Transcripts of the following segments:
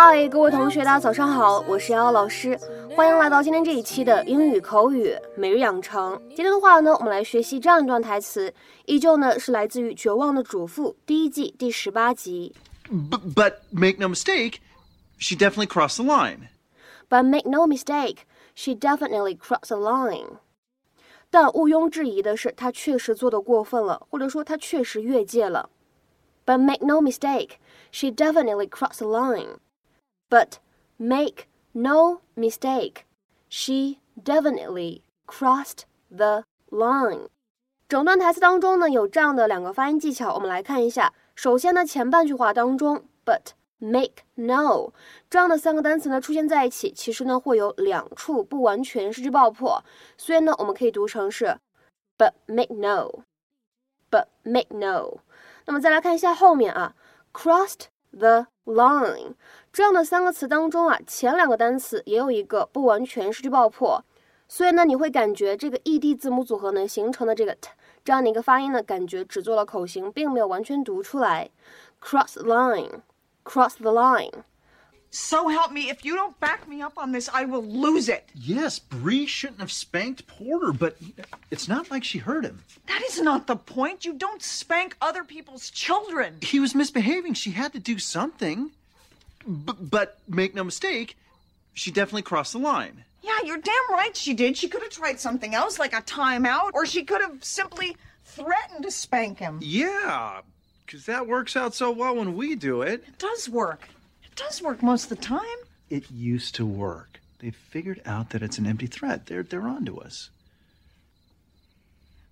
嗨，各位同学，大家早上好，我是瑶瑶老师，欢迎来到今天这一期的英语口语每日养成。今天的话呢，我们来学习这样一段台词，依旧呢是来自于《绝望的主妇》第一季第十八集。But, but make no mistake, she definitely crossed the line. But make no mistake, she definitely crossed the line. 但毋庸置疑的是，她确实做得过分了，或者说她确实越界了。But make no mistake, she definitely crossed the line. But make no mistake, she definitely crossed the line. 整段台词当中呢，有这样的两个发音技巧，我们来看一下。首先呢，前半句话当中，but make no 这样的三个单词呢出现在一起，其实呢会有两处不完全失去爆破，所以呢我们可以读成是 but make no，but make no。那么再来看一下后面啊，crossed the line 这样的三个词当中啊，前两个单词也有一个不完全失去爆破，所以呢，你会感觉这个 e d 字母组合呢形成的这个 t 这样的一个发音呢，感觉只做了口型，并没有完全读出来。Cross line, cross the line. So help me, if you don't back me up on this, I will lose it. Yes, Bree shouldn't have spanked Porter, but it's not like she hurt him. That is not the point. You don't spank other people's children. He was misbehaving. She had to do something. B- but make no mistake, she definitely crossed the line. Yeah, you're damn right she did. She could have tried something else, like a timeout, or she could have simply threatened to spank him. Yeah, because that works out so well when we do it. It does work. It does work most of the time. It used to work. They've figured out that it's an empty threat. They're they're onto us.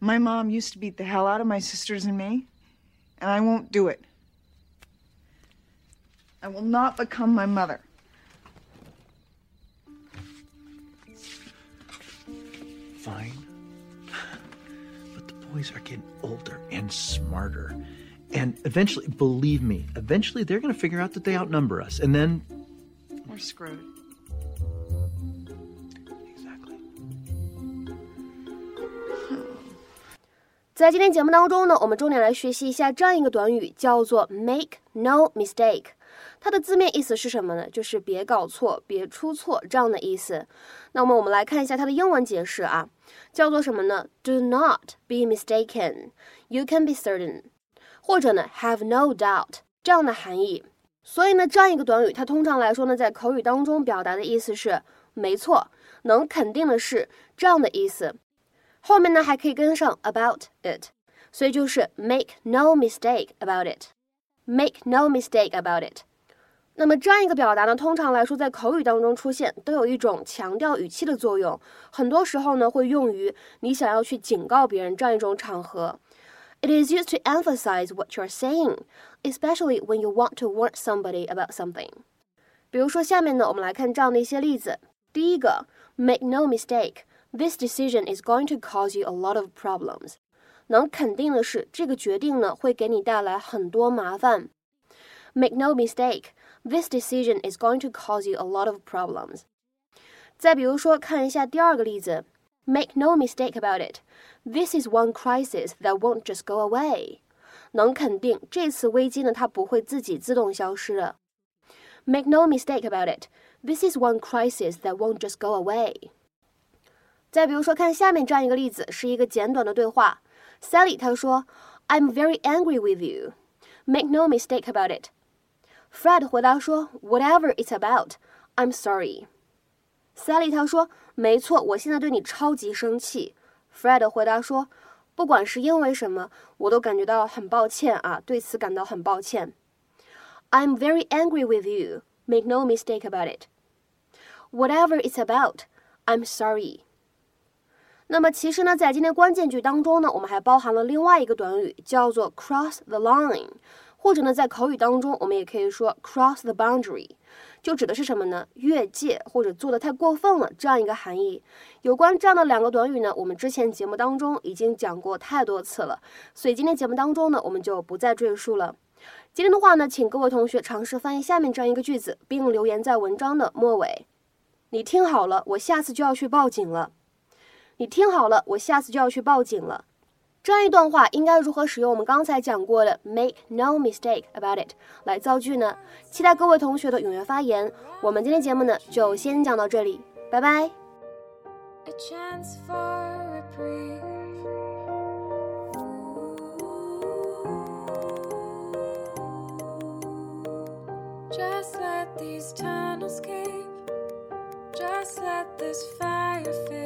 My mom used to beat the hell out of my sisters and me, and I won't do it. I will not become my mother. Fine. But the boys are getting older and smarter. And eventually, believe me, eventually they're going to figure out that they outnumber us. And then. We're screwed. 在今天节目当中呢，我们重点来学习一下这样一个短语，叫做 make no mistake。它的字面意思是什么呢？就是别搞错，别出错这样的意思。那么我们来看一下它的英文解释啊，叫做什么呢？Do not be mistaken. You can be certain. 或者呢，have no doubt 这样的含义。所以呢，这样一个短语，它通常来说呢，在口语当中表达的意思是没错，能肯定的是这样的意思。后面呢还可以跟上 about it，所以就是 make no mistake about it，make no mistake about it。那么这样一个表达呢，通常来说在口语当中出现，都有一种强调语气的作用。很多时候呢，会用于你想要去警告别人这样一种场合。It is used to emphasize what you're saying, especially when you want to warn somebody about something. 比如说，下面呢，我们来看这样的一些例子。第一个，make no mistake，this decision is going to cause you a lot of problems。能肯定的是，这个决定呢会给你带来很多麻烦。Make no mistake, this decision is going to cause you a lot of problems。再比如说，看一下第二个例子。Make no mistake about it, this is one crisis that won't just go away。能肯定这次危机呢，它不会自己自动消失的。Make no mistake about it, this is one crisis that won't just go away。再比如说，看下面这样一个例子，是一个简短的对话。Sally 她说：“I'm very angry with you. Make no mistake about it.” Fred 回答说：“Whatever it's about, I'm sorry.” Sally 她说：“没错，我现在对你超级生气。”Fred 回答说：“不管是因为什么，我都感觉到很抱歉啊，对此感到很抱歉。”I'm very angry with you. Make no mistake about it. Whatever it's about, I'm sorry. 那么其实呢，在今天关键句当中呢，我们还包含了另外一个短语，叫做 cross the line，或者呢，在口语当中，我们也可以说 cross the boundary，就指的是什么呢？越界或者做的太过分了这样一个含义。有关这样的两个短语呢，我们之前节目当中已经讲过太多次了，所以今天节目当中呢，我们就不再赘述了。今天的话呢，请各位同学尝试翻译下面这样一个句子，并留言在文章的末尾。你听好了，我下次就要去报警了。你听好了，我下次就要去报警了。这样一段话应该如何使用我们刚才讲过的 make no mistake about it 来造句呢？期待各位同学的踊跃发言。我们今天节目呢就先讲到这里，拜拜。Just let these tunnels cave. Just let this fire fade.